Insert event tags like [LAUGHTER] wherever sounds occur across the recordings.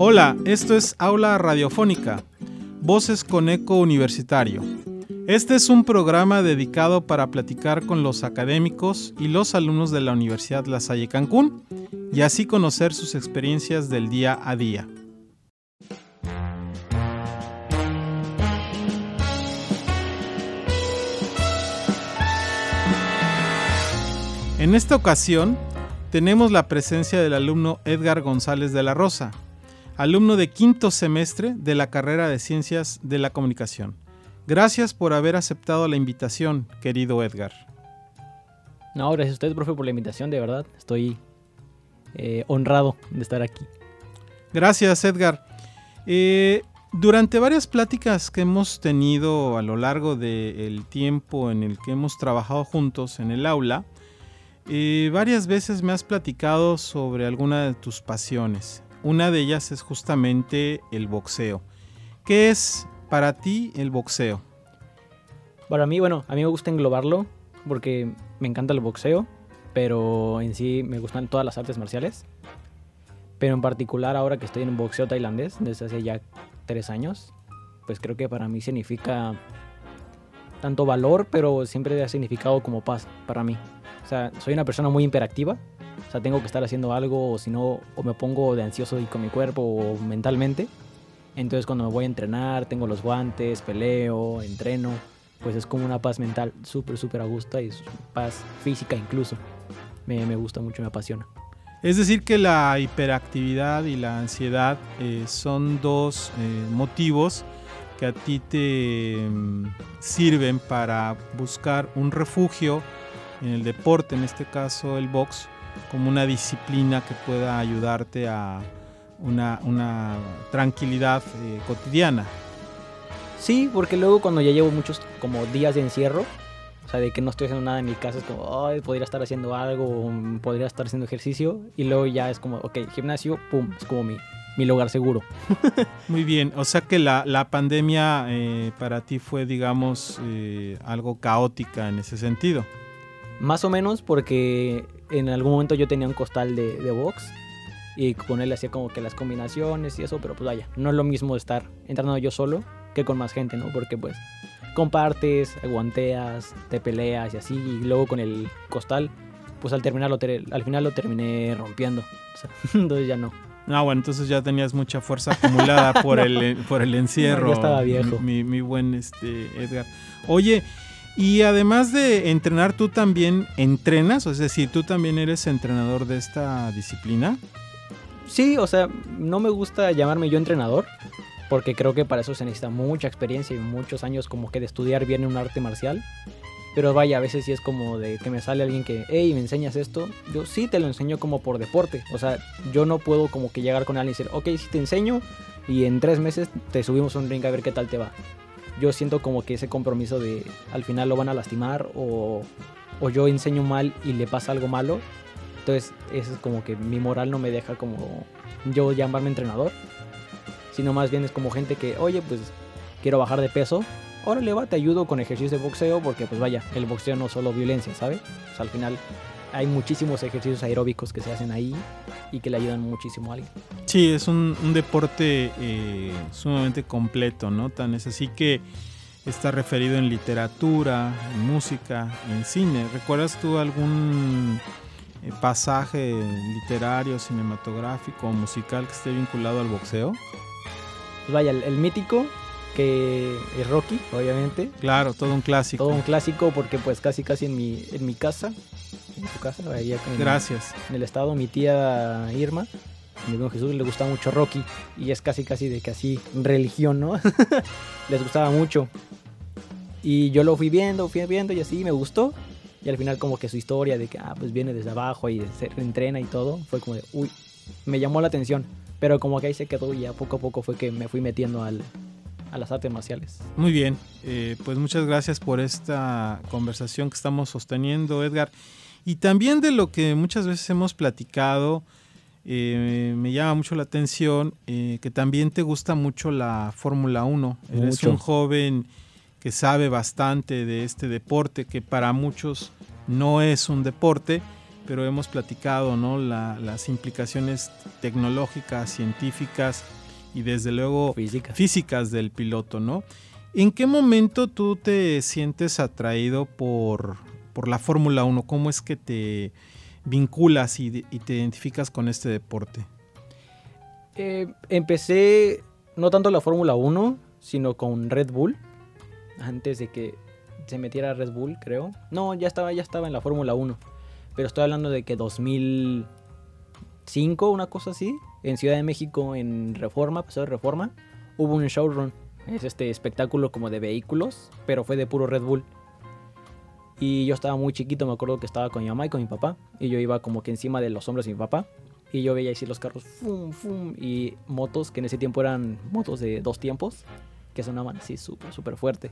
Hola, esto es Aula Radiofónica, Voces con Eco Universitario. Este es un programa dedicado para platicar con los académicos y los alumnos de la Universidad La Salle Cancún y así conocer sus experiencias del día a día. En esta ocasión tenemos la presencia del alumno Edgar González de la Rosa, alumno de quinto semestre de la carrera de Ciencias de la Comunicación. Gracias por haber aceptado la invitación, querido Edgar. No, gracias a usted, profe, por la invitación, de verdad. Estoy eh, honrado de estar aquí. Gracias, Edgar. Eh, durante varias pláticas que hemos tenido a lo largo del tiempo en el que hemos trabajado juntos en el aula, varias veces me has platicado sobre alguna de tus pasiones. Una de ellas es justamente el boxeo. ¿Qué es para ti el boxeo? Para mí, bueno, a mí me gusta englobarlo porque me encanta el boxeo, pero en sí me gustan todas las artes marciales. Pero en particular ahora que estoy en boxeo tailandés desde hace ya tres años, pues creo que para mí significa tanto valor, pero siempre ha significado como paz para mí. O sea, soy una persona muy imperactiva, o sea, tengo que estar haciendo algo o si no, o me pongo de ansioso y con mi cuerpo o mentalmente. Entonces cuando me voy a entrenar, tengo los guantes, peleo, entreno, pues es como una paz mental súper, súper a gusto y paz física incluso. Me, me, gusta mucho, me apasiona. Es decir, que la hiperactividad y la ansiedad eh, son dos eh, motivos que a ti te mm, sirven para buscar un refugio en el deporte, en este caso el box, como una disciplina que pueda ayudarte a una, una tranquilidad eh, cotidiana. Sí, porque luego cuando ya llevo muchos como días de encierro, o sea, de que no estoy haciendo nada en mi casa, es como, ay, podría estar haciendo algo, podría estar haciendo ejercicio, y luego ya es como, ok, gimnasio, pum, es como mi, mi lugar seguro. [LAUGHS] Muy bien, o sea que la, la pandemia eh, para ti fue, digamos, eh, algo caótica en ese sentido. Más o menos porque en algún momento yo tenía un costal de, de box y con él hacía como que las combinaciones y eso, pero pues vaya, no es lo mismo estar entrenando yo solo que con más gente, ¿no? Porque pues compartes, aguanteas, te peleas y así, y luego con el costal, pues al terminarlo, al final lo terminé rompiendo, [LAUGHS] entonces ya no. Ah, bueno, entonces ya tenías mucha fuerza acumulada por [LAUGHS] el, por el encierro. ya estaba viejo. Mi, mi, buen este, Edgar. Oye, y además de entrenar, ¿tú también entrenas? Es decir, ¿tú también eres entrenador de esta disciplina? Sí, o sea, no me gusta llamarme yo entrenador, porque creo que para eso se necesita mucha experiencia y muchos años como que de estudiar bien un arte marcial. Pero vaya, a veces sí es como de que me sale alguien que, hey, ¿me enseñas esto? Yo sí te lo enseño como por deporte. O sea, yo no puedo como que llegar con alguien y decir, ok, sí te enseño y en tres meses te subimos un ring a ver qué tal te va yo siento como que ese compromiso de al final lo van a lastimar o, o yo enseño mal y le pasa algo malo. Entonces, eso es como que mi moral no me deja como yo llamarme entrenador, sino más bien es como gente que, oye, pues quiero bajar de peso, órale va, te ayudo con ejercicios de boxeo, porque pues vaya, el boxeo no es solo violencia, ¿sabes? O al final hay muchísimos ejercicios aeróbicos que se hacen ahí y que le ayudan muchísimo a alguien. Sí, es un, deporte eh, sumamente completo, ¿no? Tan es así que está referido en literatura, en música, en cine. ¿Recuerdas tú algún eh, pasaje literario, cinematográfico o musical que esté vinculado al boxeo? Pues vaya, el, mítico que es Rocky, obviamente. Claro, todo un clásico. Todo un clásico porque pues casi casi en mi, en mi casa en su casa, en, Gracias. En el estado, mi tía Irma, mi hermano Jesús le gustaba mucho Rocky y es casi casi de que así religión, ¿no? [LAUGHS] Les gustaba mucho. Y yo lo fui viendo, fui viendo y así me gustó. Y al final como que su historia de que ah, pues viene desde abajo y se entrena y todo, fue como de, uy, me llamó la atención. Pero como que ahí se quedó y ya poco a poco fue que me fui metiendo al, a las artes marciales. Muy bien, eh, pues muchas gracias por esta conversación que estamos sosteniendo, Edgar. Y también de lo que muchas veces hemos platicado, eh, me llama mucho la atención eh, que también te gusta mucho la Fórmula 1. Eres un joven que sabe bastante de este deporte, que para muchos no es un deporte, pero hemos platicado ¿no? las implicaciones tecnológicas, científicas y desde luego físicas del piloto, ¿no? ¿En qué momento tú te sientes atraído por, por la Fórmula 1? ¿Cómo es que te vinculas y, te identificas con este deporte? Eh, empecé no tanto la Fórmula 1, sino con Red Bull. Antes de que se metiera Red Bull, creo. No, ya estaba, ya estaba en la Fórmula 1. Pero estoy hablando de que 2005, una cosa así, en Ciudad de México, en Reforma, pasó de Reforma, hubo un showrun. Es este espectáculo como de vehículos, pero fue de puro Red Bull. Y yo estaba muy chiquito, me acuerdo que estaba con mi mamá y con mi papá. Y yo iba como que encima de los hombros de mi papá. Y yo veía así los carros, fum, fum, y motos, que en ese tiempo eran motos de dos tiempos, que sonaban así súper, súper fuerte.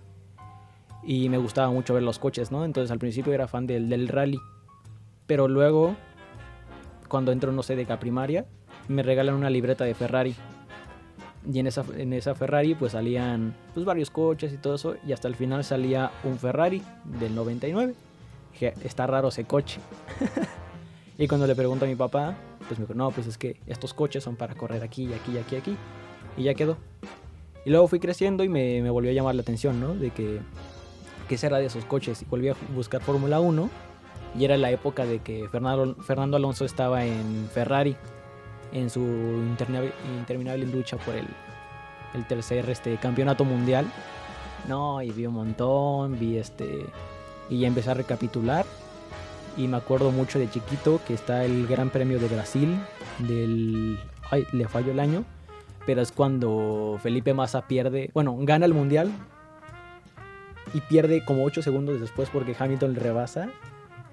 Y me gustaba mucho ver los coches, ¿no? Entonces al principio era fan del, del rally. Pero luego, cuando entro, no sé, de primaria, me regalan una libreta de Ferrari. Y en esa, en esa Ferrari pues salían pues, varios coches y todo eso. Y hasta el final salía un Ferrari del 99. Dije, está raro ese coche. [LAUGHS] y cuando le pregunto a mi papá, pues me dijo, no, pues es que estos coches son para correr aquí, aquí, aquí, aquí. Y ya quedó. Y luego fui creciendo y me, me volvió a llamar la atención, ¿no? De que, ¿qué será de esos coches? Y volví a buscar Fórmula 1. Y era la época de que Fernando, Fernando Alonso estaba en Ferrari en su interminable lucha por el, el tercer este, campeonato mundial. No, y vi un montón, vi este... Y ya empecé a recapitular. Y me acuerdo mucho de chiquito que está el Gran Premio de Brasil, del... Ay, le falló el año. Pero es cuando Felipe Massa pierde, bueno, gana el mundial y pierde como 8 segundos después porque Hamilton le rebasa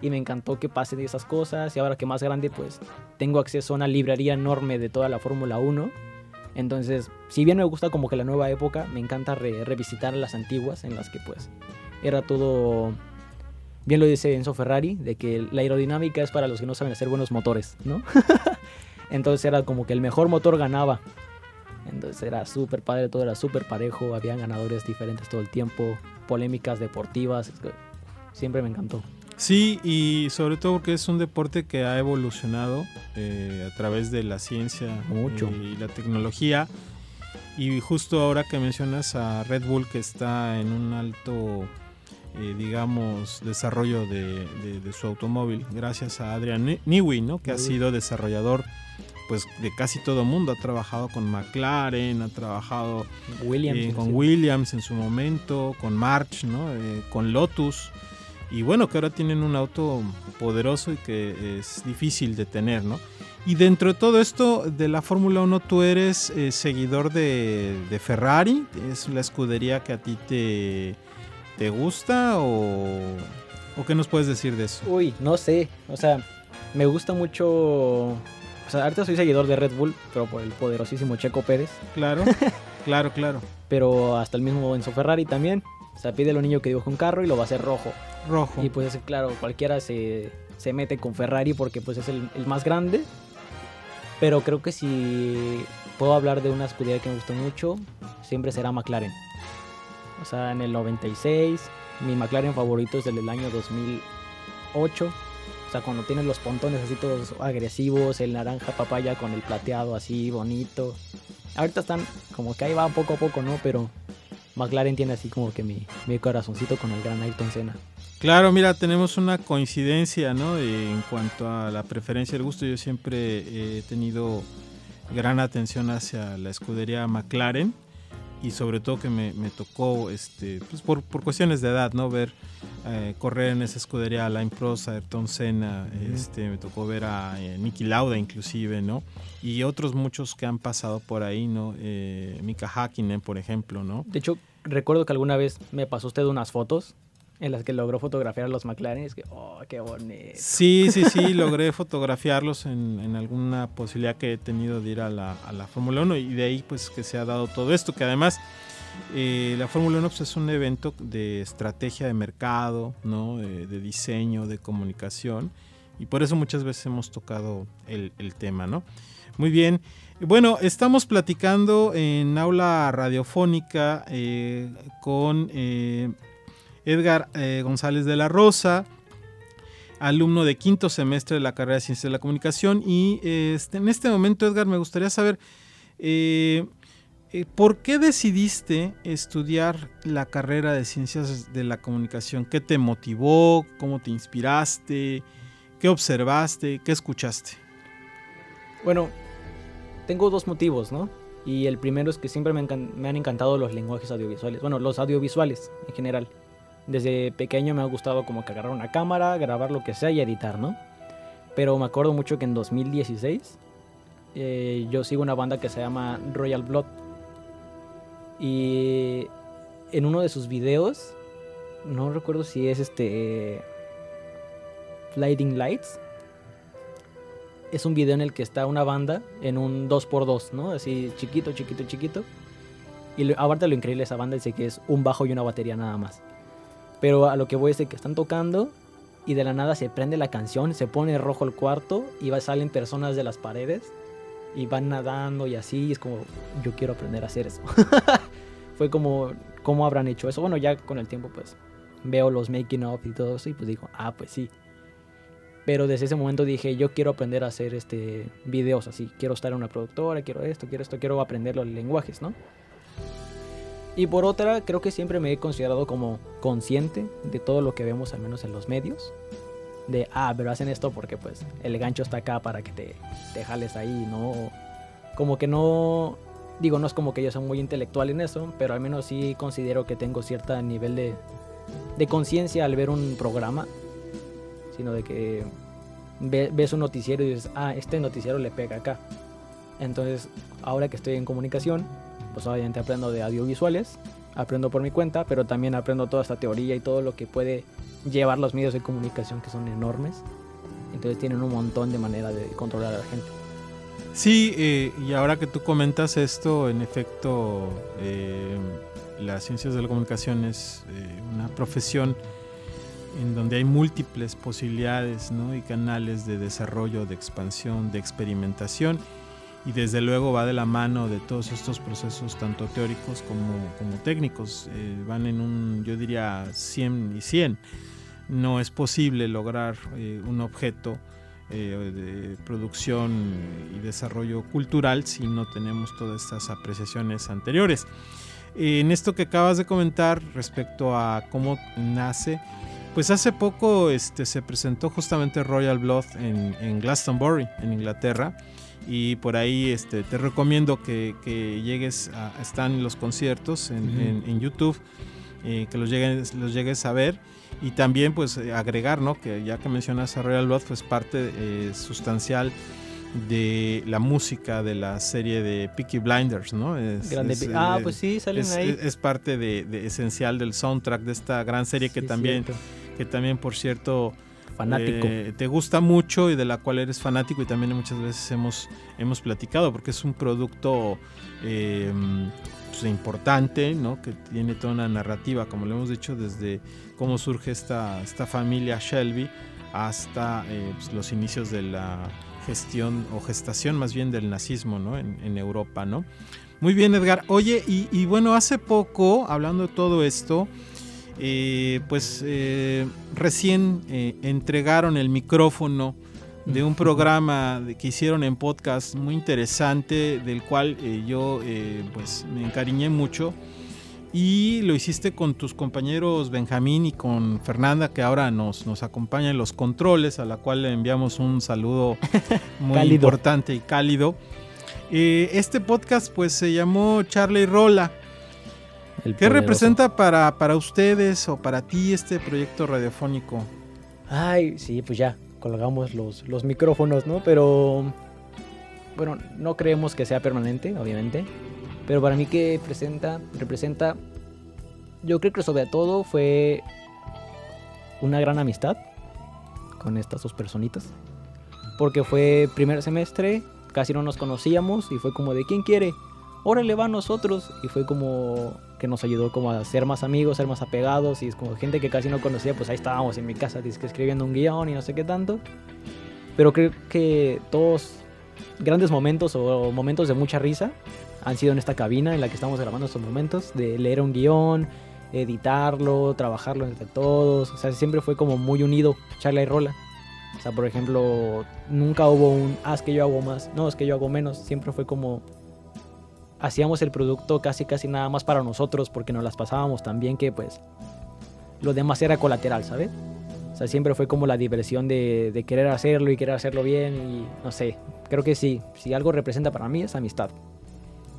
y me encantó que pase de esas cosas y ahora que más grande pues tengo acceso a una librería enorme de toda la Fórmula 1. Entonces, si bien me gusta como que la nueva época, me encanta revisitar las antiguas en las que pues era todo, bien lo dice Enzo Ferrari, de que la aerodinámica es para los que no saben hacer buenos motores, ¿no? [LAUGHS] Entonces era como que el mejor motor ganaba. Entonces era súper padre, todo era súper parejo, había ganadores diferentes todo el tiempo, polémicas deportivas, siempre me encantó. Sí, y sobre todo porque es un deporte que ha evolucionado eh, a través de la ciencia Mucho. y la tecnología. Y justo ahora que mencionas a Red Bull que está en un alto, eh, digamos, desarrollo de, su automóvil, gracias a Adrian Newey, ¿no? que ha sido desarrollador pues de casi todo mundo. Ha trabajado con McLaren, ha trabajado Williams, eh, con Williams en su momento, con March, ¿no? con Lotus y bueno, que ahora tienen un auto poderoso y que es difícil de tener, ¿no? Y dentro de todo esto de la Fórmula 1, tú eres eh, seguidor de, Ferrari, es la escudería que a ti te, te gusta o, o qué nos puedes decir de eso? Uy, no sé, o sea, me gusta mucho o sea, ahorita soy seguidor de Red Bull, pero por el poderosísimo Checo Pérez. Claro, [LAUGHS] claro, claro. Pero hasta el mismo Enzo Ferrari también. O sea, pide a niño que dibuje un carro y lo va a hacer rojo. Rojo. Y pues claro, cualquiera se, se mete con Ferrari porque pues es el, más grande. Pero creo que si puedo hablar de una escudería que me gustó mucho, siempre será McLaren. O sea, en el 96, mi McLaren favorito es el del año 2008. O sea, cuando tienes los pontones así todos agresivos, el naranja papaya con el plateado así bonito. Ahorita están como que ahí va poco a poco, ¿no? Pero McLaren tiene así como que mi, mi corazoncito con el gran Ayrton Senna. Claro, mira, tenemos una coincidencia, ¿no? En cuanto a la preferencia del gusto, yo siempre he tenido gran atención hacia la escudería McLaren y sobre todo que me, tocó, este, pues por, cuestiones de edad, ¿no? Ver eh, correr en esa escudería Alain Prost, Ayrton Senna, este, me tocó ver a eh, Nicky Lauda inclusive, ¿no? Y otros muchos que han pasado por ahí, ¿no? Eh, Mika Hakkinen, por ejemplo, ¿no? De hecho, recuerdo que alguna vez me pasó usted unas fotos en las que logró fotografiar a los McLaren. Es que, oh, qué bonito. Sí, sí, sí, [LAUGHS] logré fotografiarlos en, alguna posibilidad que he tenido de ir a la, Fórmula 1 y de ahí pues que se ha dado todo esto, que además eh, la Fórmula 1 pues, es un evento de estrategia de mercado, ¿no? de, diseño, de comunicación y por eso muchas veces hemos tocado el, tema, ¿no? Muy bien. Bueno, estamos platicando en aula radiofónica eh, con eh, Edgar eh, González de la Rosa. alumno de quinto semestre de la carrera de Ciencias de la Comunicación. Y este, en este momento, Edgar, me gustaría saber, eh, eh, ¿por qué decidiste estudiar la carrera de Ciencias de la Comunicación? ¿Qué te motivó? ¿Cómo te inspiraste? ¿Qué observaste? ¿Qué escuchaste? Bueno, tengo dos motivos, ¿no? Y el primero es que siempre me, me han encantado los lenguajes audiovisuales, bueno, los audiovisuales en general. Desde pequeño me ha gustado como que agarrar una cámara, grabar lo que sea y editar, ¿no? Pero me acuerdo mucho que en 2016 eh, yo sigo una banda que se llama Royal Blood. Y en uno de sus videos, no recuerdo si es este... Lighting Lights. Es un video en el que está una banda en un 2x2, ¿no? Así chiquito, chiquito, chiquito. Y aparte lo increíble de esa banda es que es un bajo y una batería nada más. Pero a lo que voy es de que están tocando y de la nada se prende la canción, se pone rojo el cuarto y va, salen personas de las paredes y van nadando y así. Es como, yo quiero aprender a hacer eso. [LAUGHS] Fue como, ¿cómo habrán hecho eso? Bueno, ya con el tiempo pues veo los making of y todo eso y pues digo, ah, pues sí. Pero desde ese momento dije, yo quiero aprender a hacer este videos así. Quiero estar en una productora, quiero esto, quiero esto, quiero aprender los lenguajes, ¿no? Y por otra, creo que siempre me he considerado como consciente de todo lo que vemos, al menos en los medios. De, ah, pero hacen esto porque pues el gancho está acá para que te, te jales ahí, ¿no? Como que no, digo, no es como que yo sea muy intelectual en eso, pero al menos sí considero que tengo cierto nivel de, de conciencia al ver un programa, sino de que ves un noticiero y dices, ah, este noticiero le pega acá. Entonces, ahora que estoy en comunicación, pues obviamente aprendo de audiovisuales, aprendo por mi cuenta, pero también aprendo toda esta teoría y todo lo que puede llevar los medios de comunicación que son enormes. Entonces tienen un montón de maneras de controlar a la gente. Sí, eh, y ahora que tú comentas esto, en efecto, eh, las ciencias de la comunicación es eh, una profesión en donde hay múltiples posibilidades ¿no? y canales de desarrollo, de expansión, de experimentación y desde luego va de la mano de todos estos procesos tanto teóricos como, como técnicos. Eh, van en un, yo diría, 100 y 100. No es posible lograr eh, un objeto eh, de producción y desarrollo cultural si no tenemos todas estas apreciaciones anteriores. en esto que acabas de comentar respecto a cómo nace, pues hace poco este, se presentó justamente Royal Blood en, en Glastonbury, en Inglaterra y por ahí este, te recomiendo que, llegues a, están los conciertos en, YouTube, eh, que los llegues, los llegues a ver y también pues agregar, ¿no? Que ya que mencionas a Royal Blood, pues parte eh, sustancial de la música de la serie de Peaky Blinders, ¿no? Es, ah, pues sí, salen ahí. Es, parte de, esencial del soundtrack de esta gran serie que también, que también por cierto fanático. Eh, te gusta mucho y de la cual eres fanático y también muchas veces hemos, hemos platicado porque es un producto em, pues, importante, ¿no? que tiene toda una narrativa, como lo hemos dicho, desde cómo surge esta, esta familia Shelby hasta eh, pues, los inicios de la gestión o gestación más bien del nazismo ¿no? en, Europa. ¿no? Muy bien, Edgar. Oye, y, y bueno, hace poco, hablando de todo esto, eh, pues eh, recién eh, entregaron el micrófono de un programa que hicieron en podcast muy interesante, del cual yo pues me encariñé mucho. Y lo hiciste con tus compañeros Benjamín y con Fernanda, que ahora nos, nos acompaña en los controles, a la cual le enviamos un saludo [LAUGHS] muy importante y cálido. este podcast pues se llamó Charlie Rola. ¿Qué representa para, para ustedes o para ti este proyecto radiofónico? Ay, sí, pues ya, colgamos los, los micrófonos, ¿no? Pero, bueno, no creemos que sea permanente, obviamente. Pero para mí que presenta, representa, yo creo que sobre todo fue una gran amistad con estas dos personitas. Porque fue primer semestre, casi no nos conocíamos y fue como de ¿quién quiere? órale va a nosotros. Y fue como que nos ayudó como a ser más amigos, ser más apegados. Y es como gente que casi no conocía, pues ahí estábamos en mi casa, escribiendo un guion y no sé qué tanto. Pero creo que todos grandes momentos o momentos de mucha risa han sido en esta cabina en la que estamos grabando estos momentos, de leer un guion, editarlo, trabajarlo entre todos. O sea, siempre fue como muy unido, charla y rola. O sea, por ejemplo, nunca hubo un, ah, es que yo hago más, no, es que yo hago menos. Siempre fue como, hacíamos el producto casi, casi nada más para nosotros porque nos las pasábamos tan bien que pues lo demás era colateral, ¿sabes? O sea, siempre fue como la diversión de, de querer hacerlo y querer hacerlo bien y no sé, creo que sí, si algo representa para mí es amistad.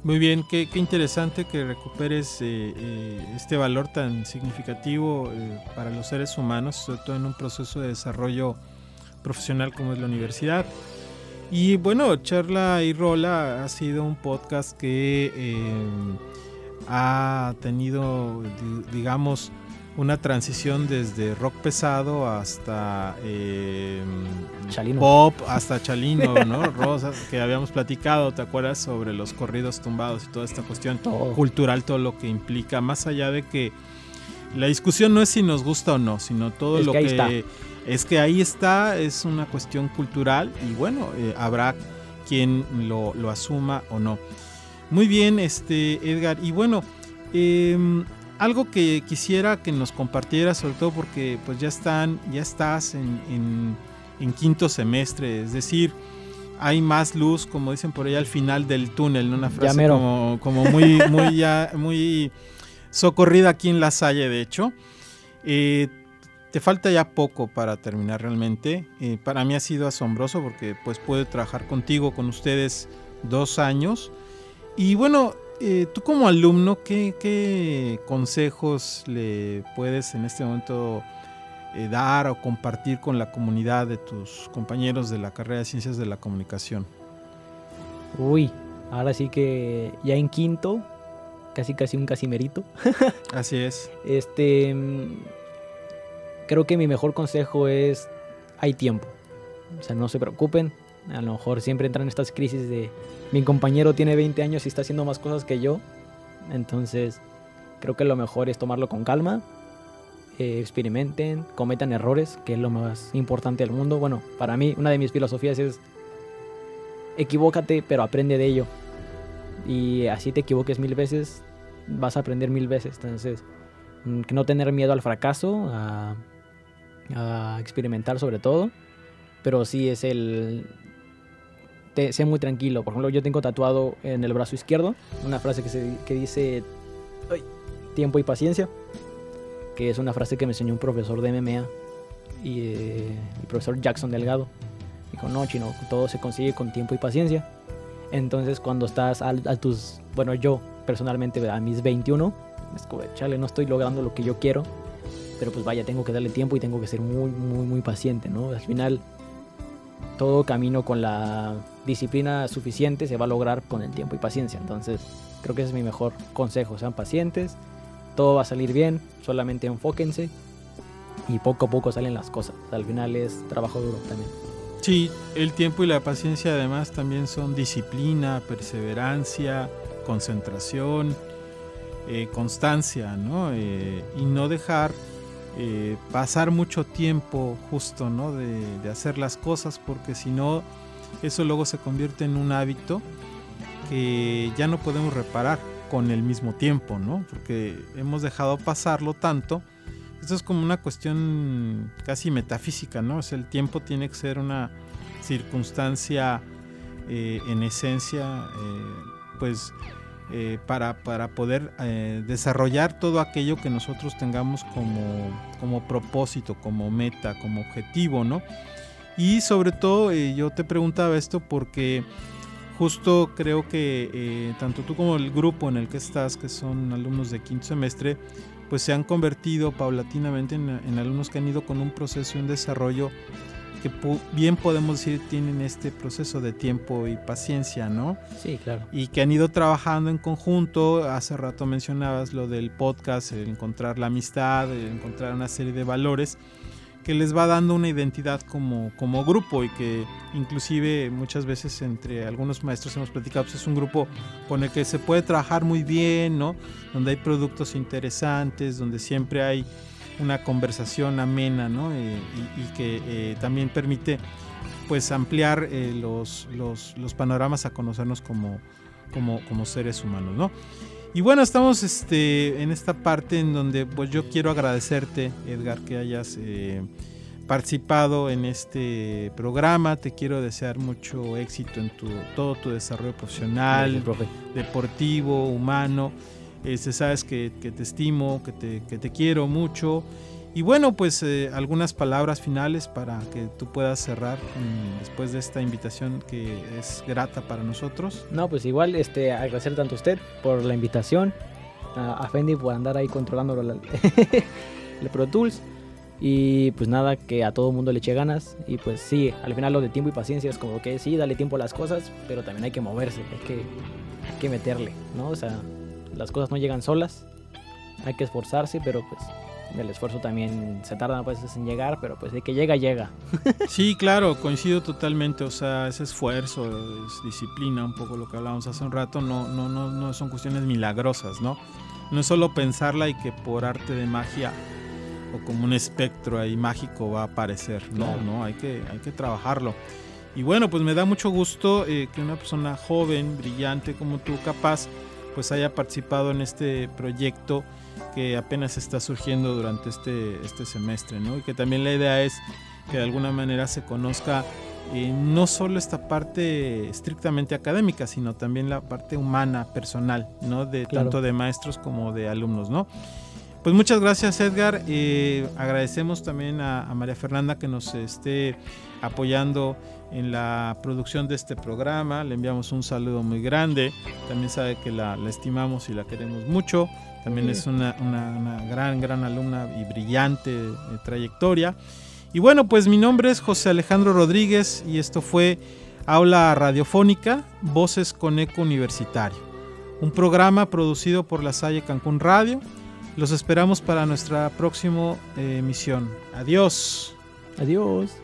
Muy bien, qué, qué interesante que recuperes eh, eh, este valor tan significativo eh, para los seres humanos, sobre todo en un proceso de desarrollo profesional como es la universidad. Y bueno, Charla y Rola ha sido un podcast que ha tenido, digamos, una transición desde rock pesado hasta eh, pop, hasta [LAUGHS] Chalino, ¿no? Rosas, que habíamos platicado, ¿te acuerdas? Sobre los corridos tumbados y toda esta cuestión cultural, todo lo que implica, más allá de que la discusión no es si nos gusta o no, sino todo lo que, es que ahí está, es una cuestión cultural y bueno, eh, habrá quien lo, lo, asuma o no. Muy bien, este Edgar, y bueno, eh, algo que quisiera que nos compartieras, sobre todo porque pues ya están, ya estás en, quinto semestre, es decir, hay más luz, como dicen por ahí al final del túnel, una frase como, como, muy, muy, ya, muy socorrida aquí en la Salle, de hecho. Eh, te falta ya poco para terminar realmente. Eh, para mí ha sido asombroso porque pues puedo trabajar contigo, con ustedes dos años. Y bueno, eh, tú como alumno, ¿qué, consejos le puedes en este momento eh, dar o compartir con la comunidad de tus compañeros de la carrera de Ciencias de la Comunicación? Uy, ahora sí que ya en quinto, casi casi un casimerito. [LAUGHS] Así es. Este, creo que mi mejor consejo es, hay tiempo. O sea, no se preocupen. A lo mejor siempre entran estas crisis de mi compañero tiene 20 años y está haciendo más cosas que yo. Entonces, creo que lo mejor es tomarlo con calma. Eh, experimenten, cometan errores, que es lo más importante del mundo. Bueno, para mí, una de mis filosofías es equivócate, pero aprende de ello. Y así te equivoques mil veces, vas a aprender mil veces. Entonces, mm, no tener miedo al fracaso, a, a experimentar sobre todo. Pero sí es el sé muy tranquilo. Por ejemplo, yo tengo tatuado en el brazo izquierdo una frase que, se, que dice tiempo y paciencia, que es una frase que me enseñó un profesor de MMA, y, eh, el profesor Jackson Delgado. Dijo, no, chino, todo se consigue con tiempo y paciencia. Entonces, cuando estás a, tus, bueno, yo personalmente a mis 21, es como, chale, no estoy logrando lo que yo quiero, pero pues vaya, tengo que darle tiempo y tengo que ser muy, muy, muy paciente, ¿no? Al final, todo camino con la disciplina suficiente se va a lograr con el tiempo y paciencia. Entonces, creo que ese es mi mejor consejo. Sean pacientes, todo va a salir bien, solamente enfóquense y poco a poco salen las cosas. Al final es trabajo duro también. Sí, el tiempo y la paciencia además también son disciplina, perseverancia, concentración, eh, constancia, ¿no? Eh, y no dejar eh, pasar mucho tiempo justo, ¿no? De, hacer las cosas, porque si no, eso luego se convierte en un hábito que ya no podemos reparar con el mismo tiempo, ¿no? Porque hemos dejado pasarlo tanto. Esto es como una cuestión casi metafísica, ¿no? El tiempo tiene que ser una circunstancia en esencia, pues eh, para, para, poder desarrollar todo aquello que nosotros tengamos como, como propósito, como meta, como objetivo, ¿no? Y sobre todo eh, yo te preguntaba esto porque justo creo que eh, tanto tú como el grupo en el que estás, que son alumnos de quinto semestre, pues se han convertido paulatinamente en, alumnos que han ido con un proceso y un desarrollo que bien podemos decir tienen este proceso de tiempo y paciencia, ¿no? Sí, claro. Y que han ido trabajando en conjunto. Hace rato mencionabas lo del podcast, el encontrar la amistad, el encontrar una serie de valores que les va dando una identidad como, como grupo y que inclusive muchas veces entre algunos maestros hemos platicado, pues es un grupo con el que se puede trabajar muy bien, ¿no? Donde hay productos interesantes, donde siempre hay una conversación amena, ¿no? Eh, y, que eh, también permite pues ampliar eh, los, los, los, panoramas a conocernos como, como, como seres humanos, ¿no? Y bueno, estamos este, en esta parte en donde pues yo quiero agradecerte, Edgar, que hayas participado en este programa. Te quiero desear mucho éxito en tu, todo tu desarrollo profesional, deportivo, humano. Este, sabes que, te estimo, que te, que te, quiero mucho. Y bueno, pues eh, algunas palabras finales para que tú puedas cerrar mm, después de esta invitación que es grata para nosotros. No, pues igual este, agradecer tanto a usted por la invitación, a, Fendi por andar ahí controlando [LAUGHS] el Pro Tools y pues nada, que a todo mundo le eche ganas. Y pues sí, al final lo de tiempo y paciencia es como que sí, dale tiempo a las cosas, pero también hay que moverse, hay que, hay que meterle, ¿no? O sea, las cosas no llegan solas, hay que esforzarse, pero pues el esfuerzo también se tarda a veces en llegar, pero pues de que llega, llega. [LAUGHS] Sí, claro, coincido totalmente, o sea, ese esfuerzo, es disciplina, un poco lo que hablábamos hace un rato, no, no, no, no son cuestiones milagrosas, ¿no? No es solo pensarla y que por arte de magia o como un espectro ahí mágico va a aparecer. No, no, hay que, hay que trabajarlo. Y bueno, pues me da mucho gusto eh, que una persona joven, brillante como tú, capaz, pues haya participado en este proyecto que apenas está surgiendo durante este, este semestre, ¿no? Y que también la idea es que de alguna manera se conozca eh, no solo esta parte estrictamente académica, sino también la parte humana, personal, ¿no? De tanto de maestros como de alumnos, ¿no? Pues muchas gracias Edgar. Eh, agradecemos también a, María Fernanda que nos esté apoyando en la producción de este programa. Le enviamos un saludo muy grande. También sabe que la, estimamos y la queremos mucho. También es una, gran, gran alumna y brillante trayectoria. Y bueno, pues mi nombre es José Alejandro Rodríguez y esto fue Aula Radiofónica, Voces con Eco Universitario. Un programa producido por la Salle Cancún Radio los esperamos para nuestra próxima eh, emisión. Adiós. Adiós.